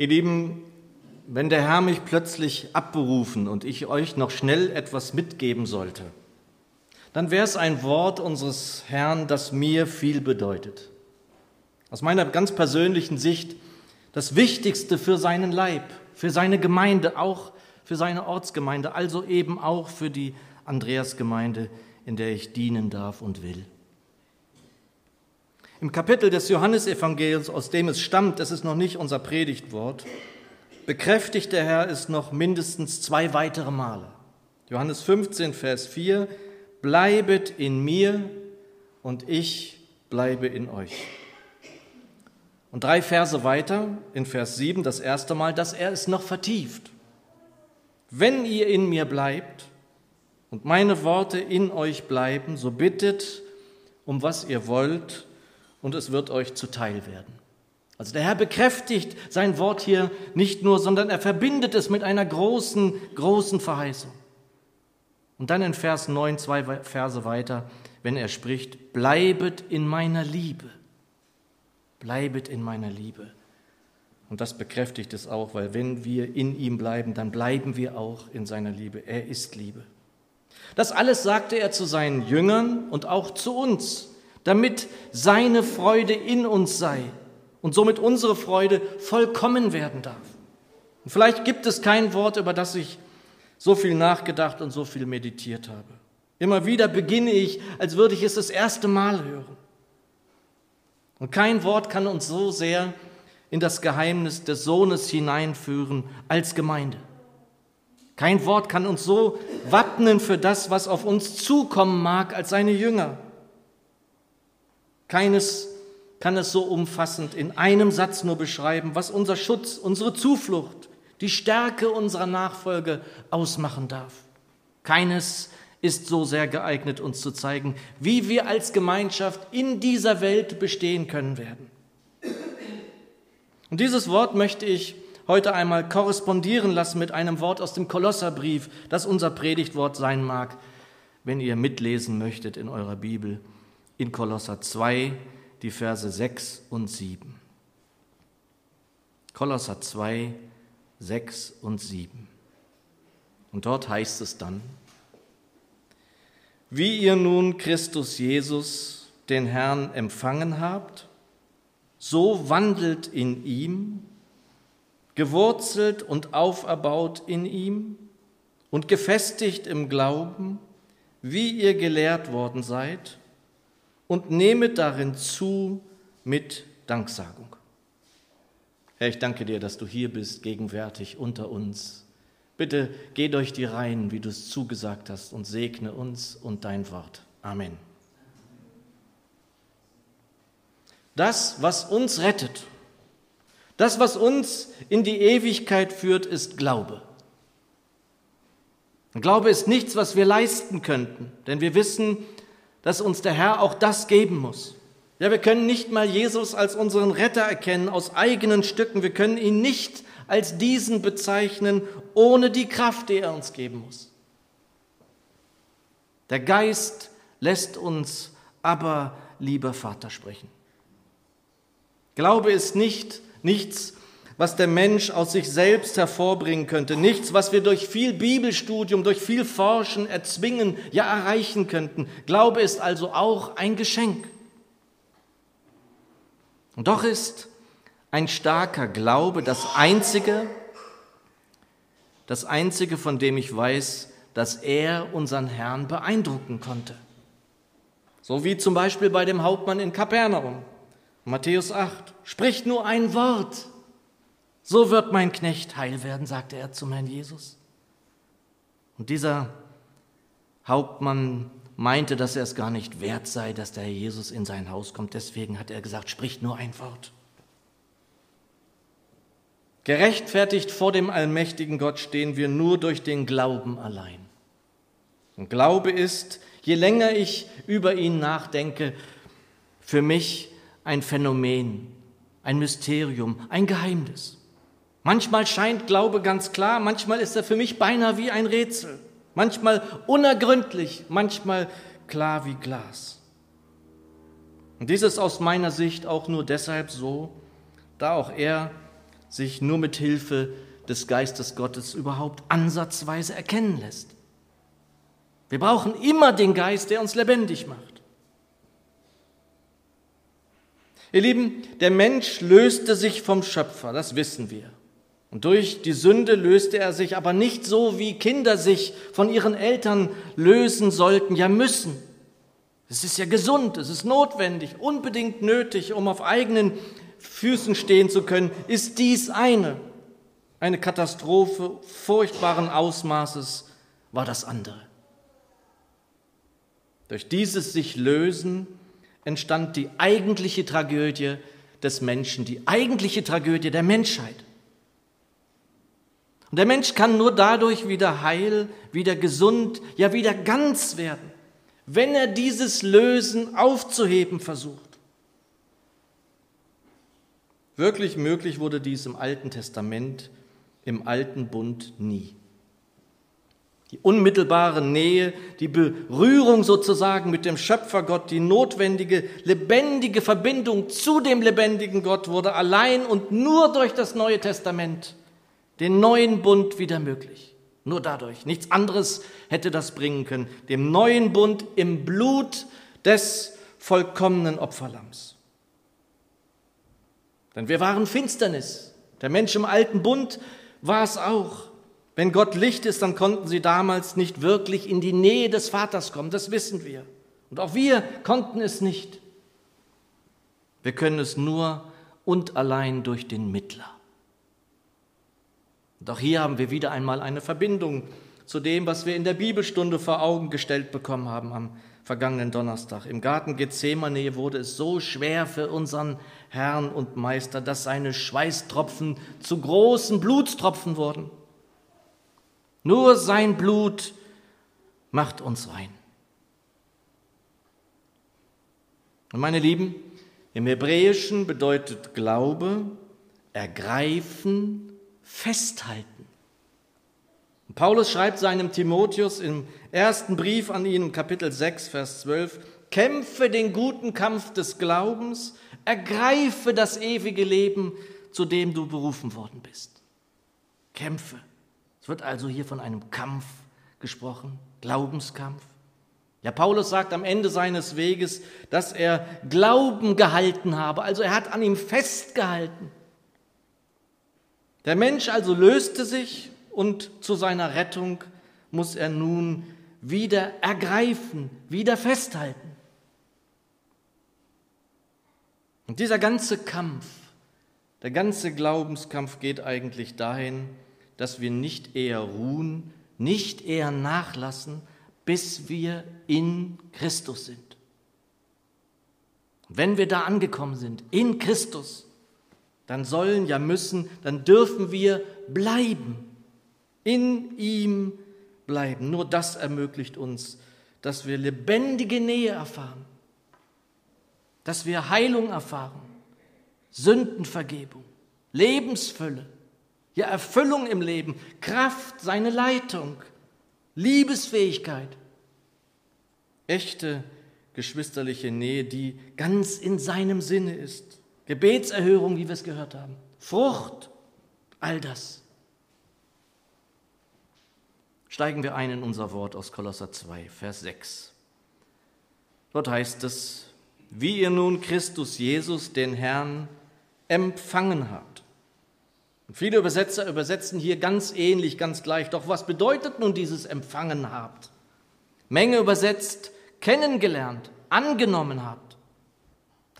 Ihr Lieben, wenn der Herr mich plötzlich abberufen und ich euch noch schnell etwas mitgeben sollte, dann wäre es ein Wort unseres Herrn, das mir viel bedeutet. Aus meiner ganz persönlichen Sicht das Wichtigste für seinen Leib, für seine Gemeinde, auch für seine Ortsgemeinde, also eben auch für die Andreasgemeinde, in der ich dienen darf und will. Im Kapitel des Johannesevangeliums, aus dem es stammt, das ist noch nicht unser Predigtwort, bekräftigt der Herr es noch mindestens zwei weitere Male. Johannes 15, Vers 4, bleibet in mir und ich bleibe in euch. Und drei Verse weiter, in Vers 7, das erste Mal, dass er es noch vertieft. Wenn ihr in mir bleibt und meine Worte in euch bleiben, so bittet um was ihr wollt und es wird euch zuteil werden. Also der Herr bekräftigt sein Wort hier nicht nur, sondern er verbindet es mit einer großen, großen Verheißung. Und dann in Vers 9, zwei Verse weiter, wenn er spricht, bleibet in meiner Liebe. Bleibet in meiner Liebe. Und das bekräftigt es auch, weil wenn wir in ihm bleiben, dann bleiben wir auch in seiner Liebe. Er ist Liebe. Das alles sagte er zu seinen Jüngern und auch zu uns, damit seine Freude in uns sei und somit unsere Freude vollkommen werden darf. Und vielleicht gibt es kein Wort, über das ich so viel nachgedacht und so viel meditiert habe. Immer wieder beginne ich, als würde ich es das erste Mal hören. Und kein Wort kann uns so sehr in das Geheimnis des Sohnes hineinführen als Gemeinde. Kein Wort kann uns so wappnen für das, was auf uns zukommen mag als seine Jünger. Keines kann es so umfassend in einem Satz nur beschreiben, was unser Schutz, unsere Zuflucht, die Stärke unserer Nachfolge ausmachen darf. Keines ist so sehr geeignet, uns zu zeigen, wie wir als Gemeinschaft in dieser Welt bestehen können werden. Und dieses Wort möchte ich heute einmal korrespondieren lassen mit einem Wort aus dem Kolosserbrief, das unser Predigtwort sein mag, wenn ihr mitlesen möchtet in eurer Bibel, in Kolosser 2, die Verse 6 und 7. Kolosser 2, 6 und 7. Und dort heißt es dann, wie ihr nun Christus Jesus, den Herrn, empfangen habt, so wandelt in ihm, gewurzelt und auferbaut in ihm und gefestigt im Glauben, wie ihr gelehrt worden seid, und nehmet darin zu mit Danksagung. Herr, ich danke dir, dass du hier bist, gegenwärtig unter uns. Bitte geh durch die Reihen, wie du es zugesagt hast, und segne uns und dein Wort. Amen. Das, was uns rettet, das, was uns in die Ewigkeit führt, ist Glaube. Glaube ist nichts, was wir leisten könnten, denn wir wissen, dass uns der Herr auch das geben muss. Ja, wir können nicht mal Jesus als unseren Retter erkennen aus eigenen Stücken. Wir können ihn nicht als diesen bezeichnen, ohne die Kraft, die er uns geben muss. Der Geist lässt uns aber, lieber Vater, sprechen. Glaube ist nicht nichts, was der Mensch aus sich selbst hervorbringen könnte, nichts, was wir durch viel Bibelstudium, durch viel Forschen erzwingen, ja erreichen könnten. Glaube ist also auch ein Geschenk. Und doch ist ein starker Glaube, das einzige, das einzige, von dem ich weiß, dass er unseren Herrn beeindrucken konnte. So wie zum Beispiel bei dem Hauptmann in Kapernaum. Matthäus 8. Spricht nur ein Wort. So wird mein Knecht heil werden, sagte er zum Herrn Jesus. Und dieser Hauptmann meinte, dass er es gar nicht wert sei, dass der Herr Jesus in sein Haus kommt. Deswegen hat er gesagt, spricht nur ein Wort. Gerechtfertigt vor dem allmächtigen Gott stehen wir nur durch den Glauben allein. Und Glaube ist, je länger ich über ihn nachdenke, für mich ein Phänomen, ein Mysterium, ein Geheimnis. Manchmal scheint Glaube ganz klar, manchmal ist er für mich beinahe wie ein Rätsel, manchmal unergründlich, manchmal klar wie Glas. Und dies ist aus meiner Sicht auch nur deshalb so, da auch er sich nur mit Hilfe des Geistes Gottes überhaupt ansatzweise erkennen lässt. Wir brauchen immer den Geist, der uns lebendig macht. Ihr Lieben, der Mensch löste sich vom Schöpfer, das wissen wir. Und durch die Sünde löste er sich aber nicht so, wie Kinder sich von ihren Eltern lösen sollten, ja müssen. Es ist ja gesund, es ist notwendig, unbedingt nötig, um auf eigenen Füßen stehen zu können, ist dies eine. Eine Katastrophe furchtbaren Ausmaßes war das andere. Durch dieses sich lösen entstand die eigentliche Tragödie des Menschen, die eigentliche Tragödie der Menschheit. Und der Mensch kann nur dadurch wieder heil, wieder gesund, ja wieder ganz werden, wenn er dieses Lösen aufzuheben versucht. Wirklich möglich wurde dies im Alten Testament, im Alten Bund nie. Die unmittelbare Nähe, die Berührung sozusagen mit dem Schöpfergott, die notwendige, lebendige Verbindung zu dem lebendigen Gott wurde allein und nur durch das Neue Testament den neuen Bund wieder möglich. Nur dadurch. Nichts anderes hätte das bringen können. Dem neuen Bund im Blut des vollkommenen Opferlamms. Denn wir waren Finsternis. Der Mensch im alten Bund war es auch. Wenn Gott Licht ist, dann konnten sie damals nicht wirklich in die Nähe des Vaters kommen. Das wissen wir. Und auch wir konnten es nicht. Wir können es nur und allein durch den Mittler. Und auch hier haben wir wieder einmal eine Verbindung zu dem, was wir in der Bibelstunde vor Augen gestellt bekommen haben am vergangenen Donnerstag. Im Garten Gethsemane wurde es so schwer für unseren Herrn und Meister, dass seine Schweißtropfen zu großen Blutstropfen wurden. Nur sein Blut macht uns rein. Und meine Lieben, im Hebräischen bedeutet Glaube ergreifen, festhalten. Und Paulus schreibt seinem Timotheus im ersten Brief an ihn, Kapitel 6, Vers 12, kämpfe den guten Kampf des Glaubens, ergreife das ewige Leben, zu dem du berufen worden bist. Kämpfe. Es wird also hier von einem Kampf gesprochen, Glaubenskampf. Ja, Paulus sagt am Ende seines Weges, dass er Glauben gehalten habe, also er hat an ihm festgehalten. Der Mensch also löste sich und zu seiner Rettung muss er nun wieder ergreifen, wieder festhalten. Und dieser ganze Kampf, der ganze Glaubenskampf geht eigentlich dahin, dass wir nicht eher ruhen, nicht eher nachlassen, bis wir in Christus sind. Wenn wir da angekommen sind, in Christus, dann sollen, ja müssen, dann dürfen wir bleiben, in ihm bleiben. Nur das ermöglicht uns, dass wir lebendige Nähe erfahren, dass wir Heilung erfahren, Sündenvergebung, Lebensfülle, ja Erfüllung im Leben, Kraft, seine Leitung, Liebesfähigkeit, echte geschwisterliche Nähe, die ganz in seinem Sinne ist. Gebetserhörung, wie wir es gehört haben, Frucht, all das. Steigen wir ein in unser Wort aus Kolosser 2, Vers 6. Dort heißt es, wie ihr nun Christus Jesus, den Herrn, empfangen habt. Und viele Übersetzer übersetzen hier ganz ähnlich, ganz gleich. Doch was bedeutet nun dieses empfangen habt? Menge übersetzt, kennengelernt, angenommen habt.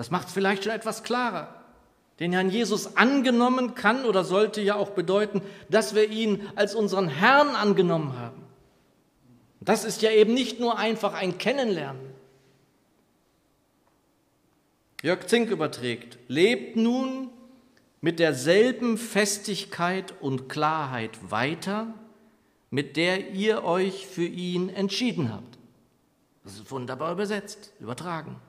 Das macht es vielleicht schon etwas klarer. Den Herrn Jesus angenommen kann oder sollte ja auch bedeuten, dass wir ihn als unseren Herrn angenommen haben. Das ist ja eben nicht nur einfach ein Kennenlernen. Jörg Zink überträgt, lebt nun mit derselben Festigkeit und Klarheit weiter, mit der ihr euch für ihn entschieden habt. Das ist wunderbar übersetzt, übertragen.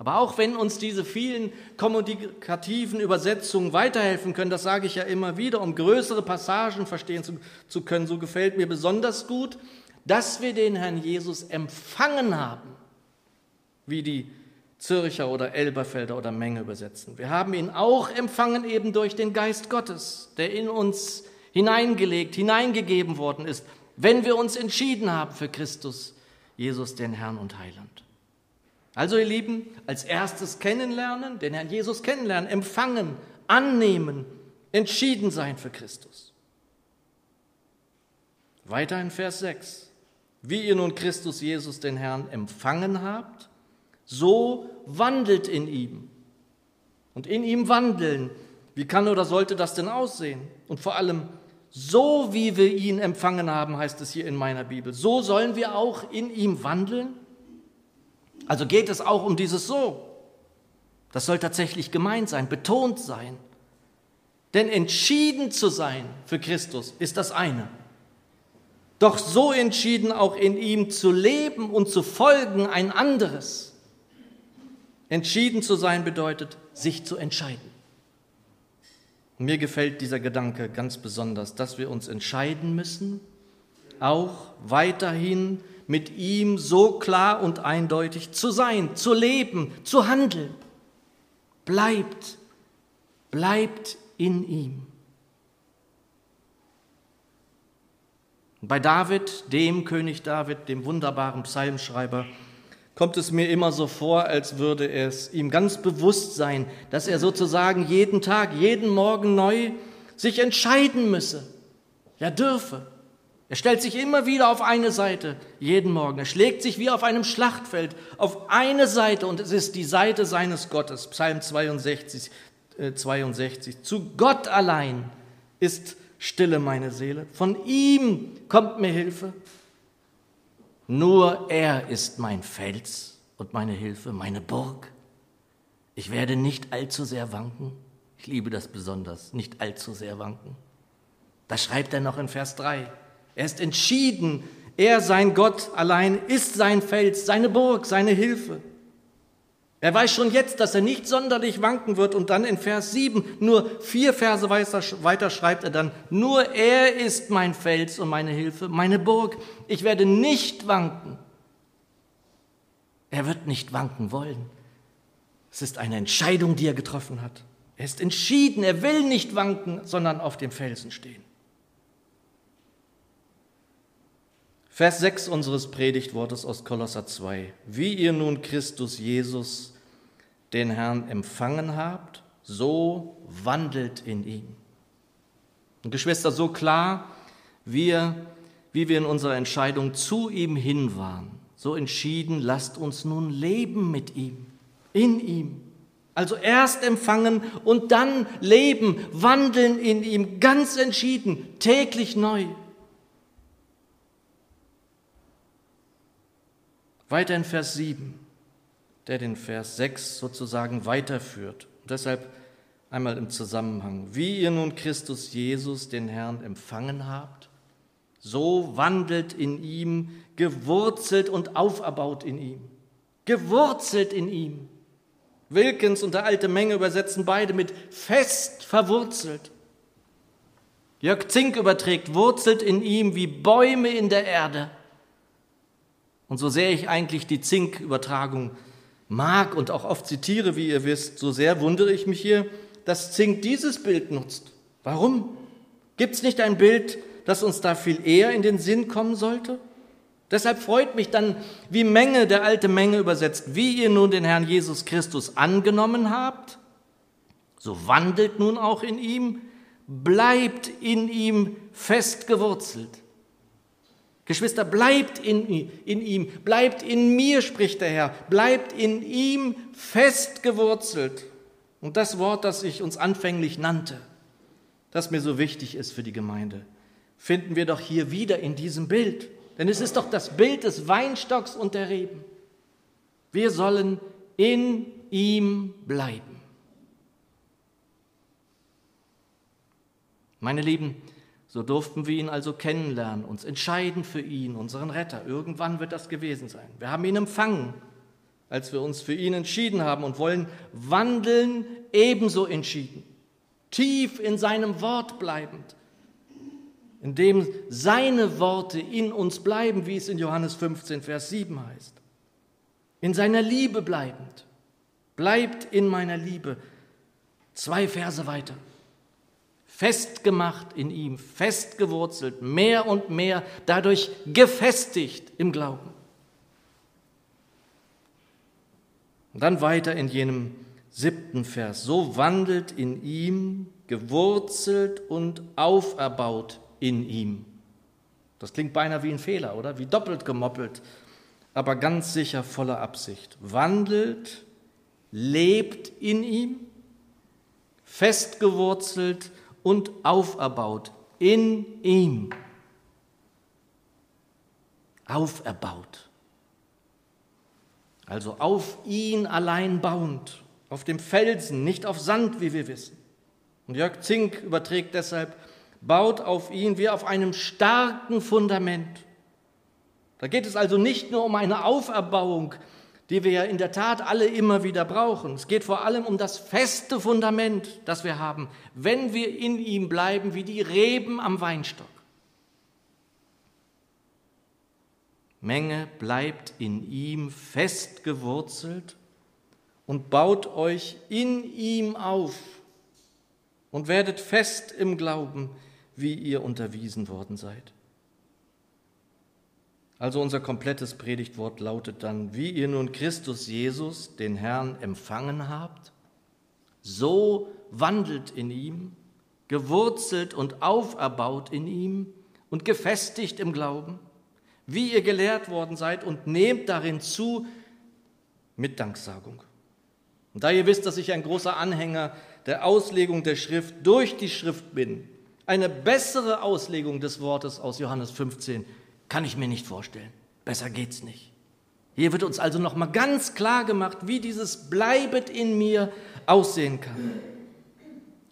Aber auch wenn uns diese vielen kommunikativen Übersetzungen weiterhelfen können, das sage ich ja immer wieder, um größere Passagen verstehen zu, zu können, so gefällt mir besonders gut, dass wir den Herrn Jesus empfangen haben, wie die Zürcher oder Elberfelder oder Menge übersetzen. Wir haben ihn auch empfangen eben durch den Geist Gottes, der in uns hineingelegt, hineingegeben worden ist, wenn wir uns entschieden haben für Christus, Jesus, den Herrn und Heiland. Also ihr Lieben, als erstes kennenlernen, den Herrn Jesus kennenlernen, empfangen, annehmen, entschieden sein für Christus. Weiter in Vers 6. Wie ihr nun Christus Jesus, den Herrn, empfangen habt, so wandelt in ihm. Und in ihm wandeln, wie kann oder sollte das denn aussehen? Und vor allem, so wie wir ihn empfangen haben, heißt es hier in meiner Bibel, so sollen wir auch in ihm wandeln? Also geht es auch um dieses So. Das soll tatsächlich gemeint sein, betont sein. Denn entschieden zu sein für Christus ist das eine. Doch so entschieden auch in ihm zu leben und zu folgen ein anderes. Entschieden zu sein bedeutet, sich zu entscheiden. Mir gefällt dieser Gedanke ganz besonders, dass wir uns entscheiden müssen, auch weiterhin mit ihm so klar und eindeutig zu sein, zu leben, zu handeln. Bleibt, bleibt in ihm. Bei David, dem König David, dem wunderbaren Psalmschreiber, kommt es mir immer so vor, als würde es ihm ganz bewusst sein, dass er sozusagen jeden Tag, jeden Morgen neu sich entscheiden müsse, ja dürfe. Er stellt sich immer wieder auf eine Seite, jeden Morgen. Er schlägt sich wie auf einem Schlachtfeld auf eine Seite und es ist die Seite seines Gottes. Psalm 62, äh, 62. Zu Gott allein ist stille meine Seele. Von ihm kommt mir Hilfe. Nur er ist mein Fels und meine Hilfe, meine Burg. Ich werde nicht allzu sehr wanken. Ich liebe das besonders, nicht allzu sehr wanken. Das schreibt er noch in Vers 3. Er ist entschieden, er, sein Gott allein, ist sein Fels, seine Burg, seine Hilfe. Er weiß schon jetzt, dass er nicht sonderlich wanken wird und dann in Vers 7, nur vier Verse weiter schreibt er dann, nur er ist mein Fels und meine Hilfe, meine Burg. Ich werde nicht wanken. Er wird nicht wanken wollen. Es ist eine Entscheidung, die er getroffen hat. Er ist entschieden, er will nicht wanken, sondern auf dem Felsen stehen. Vers 6 unseres Predigtwortes aus Kolosser 2. Wie ihr nun Christus Jesus, den Herrn, empfangen habt, so wandelt in ihm. Und Geschwister, so klar wir, wie wir in unserer Entscheidung zu ihm hin waren, so entschieden, lasst uns nun leben mit ihm, in ihm. Also erst empfangen und dann leben, wandeln in ihm, ganz entschieden, täglich neu. Weiter in Vers 7, der den Vers 6 sozusagen weiterführt. Und deshalb einmal im Zusammenhang. Wie ihr nun Christus Jesus, den Herrn, empfangen habt, so wandelt in ihm, gewurzelt und auferbaut in ihm. Gewurzelt in ihm. Wilkins und der alte Menge übersetzen beide mit fest verwurzelt. Jörg Zink überträgt, wurzelt in ihm wie Bäume in der Erde. Und so sehr ich eigentlich die Zink-Übertragung mag und auch oft zitiere, wie ihr wisst, so sehr wundere ich mich hier, dass Zink dieses Bild nutzt. Warum? Gibt es nicht ein Bild, das uns da viel eher in den Sinn kommen sollte? Deshalb freut mich dann, wie Menge, der alte Menge übersetzt, wie ihr nun den Herrn Jesus Christus angenommen habt, so wandelt nun auch in ihm, bleibt in ihm fest gewurzelt. Geschwister, bleibt in, in ihm, bleibt in mir, spricht der Herr, bleibt in ihm fest gewurzelt. Und das Wort, das ich uns anfänglich nannte, das mir so wichtig ist für die Gemeinde, finden wir doch hier wieder in diesem Bild. Denn es ist doch das Bild des Weinstocks und der Reben. Wir sollen in ihm bleiben. Meine Lieben, so durften wir ihn also kennenlernen, uns entscheiden für ihn, unseren Retter. Irgendwann wird das gewesen sein. Wir haben ihn empfangen, als wir uns für ihn entschieden haben und wollen wandeln ebenso entschieden, tief in seinem Wort bleibend, indem seine Worte in uns bleiben, wie es in Johannes 15, Vers 7 heißt, in seiner Liebe bleibend, bleibt in meiner Liebe. Zwei Verse weiter. Festgemacht in ihm, festgewurzelt, mehr und mehr, dadurch gefestigt im Glauben. Und dann weiter in jenem siebten Vers. So wandelt in ihm, gewurzelt und auferbaut in ihm. Das klingt beinahe wie ein Fehler, oder? Wie doppelt gemoppelt, aber ganz sicher voller Absicht. Wandelt, lebt in ihm, festgewurzelt und auferbaut in ihm. Auferbaut. Also auf ihn allein bauend, auf dem Felsen, nicht auf Sand, wie wir wissen. Und Jörg Zink überträgt deshalb, baut auf ihn wie auf einem starken Fundament. Da geht es also nicht nur um eine Auferbauung, die wir ja in der Tat alle immer wieder brauchen. Es geht vor allem um das feste Fundament, das wir haben, wenn wir in ihm bleiben wie die Reben am Weinstock. Menge bleibt in ihm fest gewurzelt und baut euch in ihm auf und werdet fest im Glauben, wie ihr unterwiesen worden seid. Also unser komplettes Predigtwort lautet dann, wie ihr nun Christus Jesus, den Herrn, empfangen habt, so wandelt in ihm, gewurzelt und auferbaut in ihm und gefestigt im Glauben, wie ihr gelehrt worden seid und nehmt darin zu mit Danksagung. Und da ihr wisst, dass ich ein großer Anhänger der Auslegung der Schrift durch die Schrift bin, eine bessere Auslegung des Wortes aus Johannes 15 kann ich mir nicht vorstellen. Besser geht's nicht. Hier wird uns also noch mal ganz klar gemacht, wie dieses Bleibet in mir aussehen kann.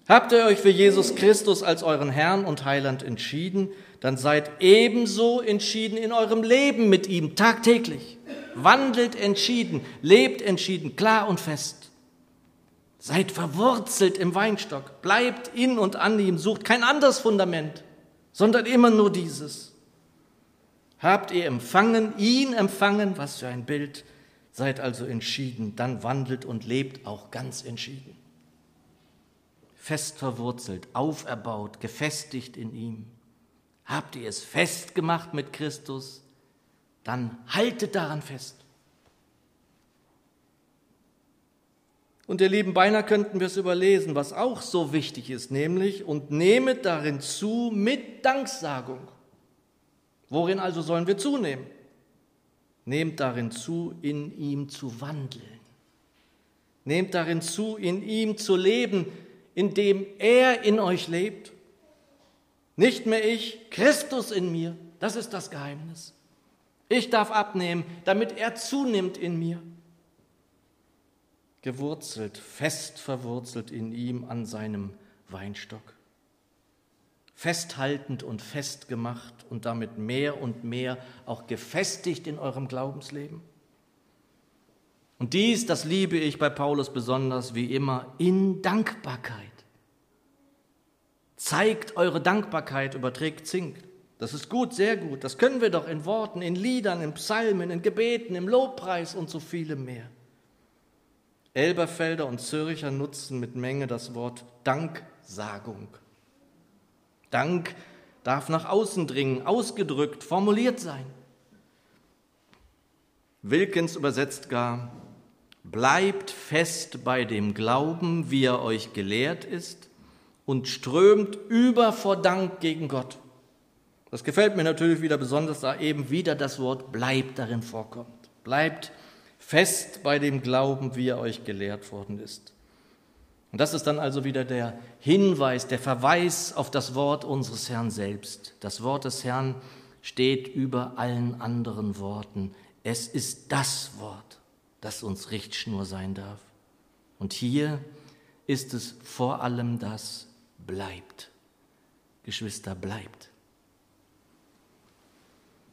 Habt ihr euch für Jesus Christus als euren Herrn und Heiland entschieden, dann seid ebenso entschieden in eurem Leben mit ihm tagtäglich. Wandelt entschieden, lebt entschieden, klar und fest. Seid verwurzelt im Weinstock, bleibt in und an ihm, sucht kein anderes Fundament, sondern immer nur dieses. Habt ihr empfangen, ihn empfangen, was für ein Bild, seid also entschieden, dann wandelt und lebt auch ganz entschieden. Fest verwurzelt, auferbaut, gefestigt in ihm. Habt ihr es festgemacht mit Christus, dann haltet daran fest. Und ihr Lieben, beinahe könnten wir es überlesen, was auch so wichtig ist, nämlich und nehmet darin zu mit Danksagung. Worin also sollen wir zunehmen? Nehmt darin zu, in ihm zu wandeln. Nehmt darin zu, in ihm zu leben, indem er in euch lebt. Nicht mehr ich, Christus in mir. Das ist das Geheimnis. Ich darf abnehmen, damit er zunimmt in mir. Gewurzelt, fest verwurzelt in ihm an seinem Weinstock festhaltend und festgemacht und damit mehr und mehr auch gefestigt in eurem Glaubensleben? Und dies, das liebe ich bei Paulus besonders, wie immer, in Dankbarkeit. Zeigt eure Dankbarkeit, überträgt Zink. Das ist gut, sehr gut. Das können wir doch in Worten, in Liedern, in Psalmen, in Gebeten, im Lobpreis und so vielem mehr. Elberfelder und Zürcher nutzen mit Menge das Wort Danksagung. Dank darf nach außen dringen, ausgedrückt, formuliert sein. Wilkins übersetzt gar, bleibt fest bei dem Glauben, wie er euch gelehrt ist, und strömt über vor Dank gegen Gott. Das gefällt mir natürlich wieder besonders, da eben wieder das Wort bleibt darin vorkommt. Bleibt fest bei dem Glauben, wie er euch gelehrt worden ist. Und das ist dann also wieder der Hinweis, der Verweis auf das Wort unseres Herrn selbst. Das Wort des Herrn steht über allen anderen Worten. Es ist das Wort, das uns Richtschnur sein darf. Und hier ist es vor allem das bleibt. Geschwister, bleibt.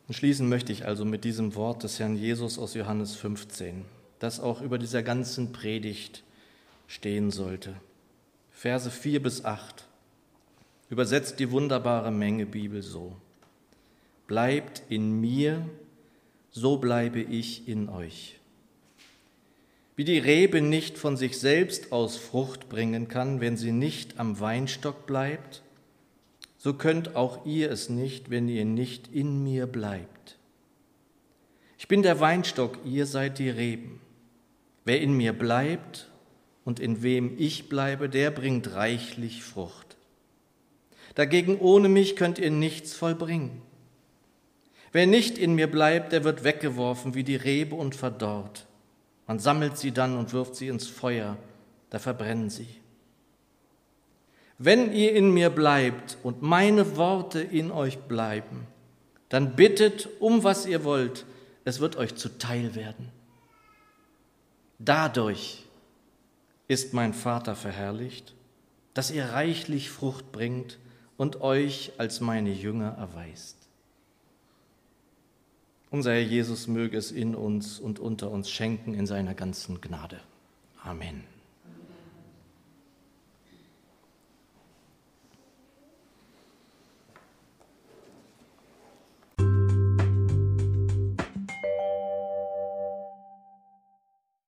Und schließen möchte ich also mit diesem Wort des Herrn Jesus aus Johannes 15, das auch über dieser ganzen Predigt stehen sollte. Verse 4 bis 8 übersetzt die wunderbare Menge Bibel so. Bleibt in mir, so bleibe ich in euch. Wie die Rebe nicht von sich selbst aus Frucht bringen kann, wenn sie nicht am Weinstock bleibt, so könnt auch ihr es nicht, wenn ihr nicht in mir bleibt. Ich bin der Weinstock, ihr seid die Reben. Wer in mir bleibt und in wem ich bleibe, der bringt reichlich Frucht. Dagegen ohne mich könnt ihr nichts vollbringen. Wer nicht in mir bleibt, der wird weggeworfen wie die Rebe und verdorrt. Man sammelt sie dann und wirft sie ins Feuer, da verbrennen sie. Wenn ihr in mir bleibt und meine Worte in euch bleiben, dann bittet um was ihr wollt, es wird euch zuteil werden. Dadurch ist mein Vater verherrlicht, dass ihr reichlich Frucht bringt und euch als meine Jünger erweist. Unser Herr Jesus möge es in uns und unter uns schenken in seiner ganzen Gnade. Amen.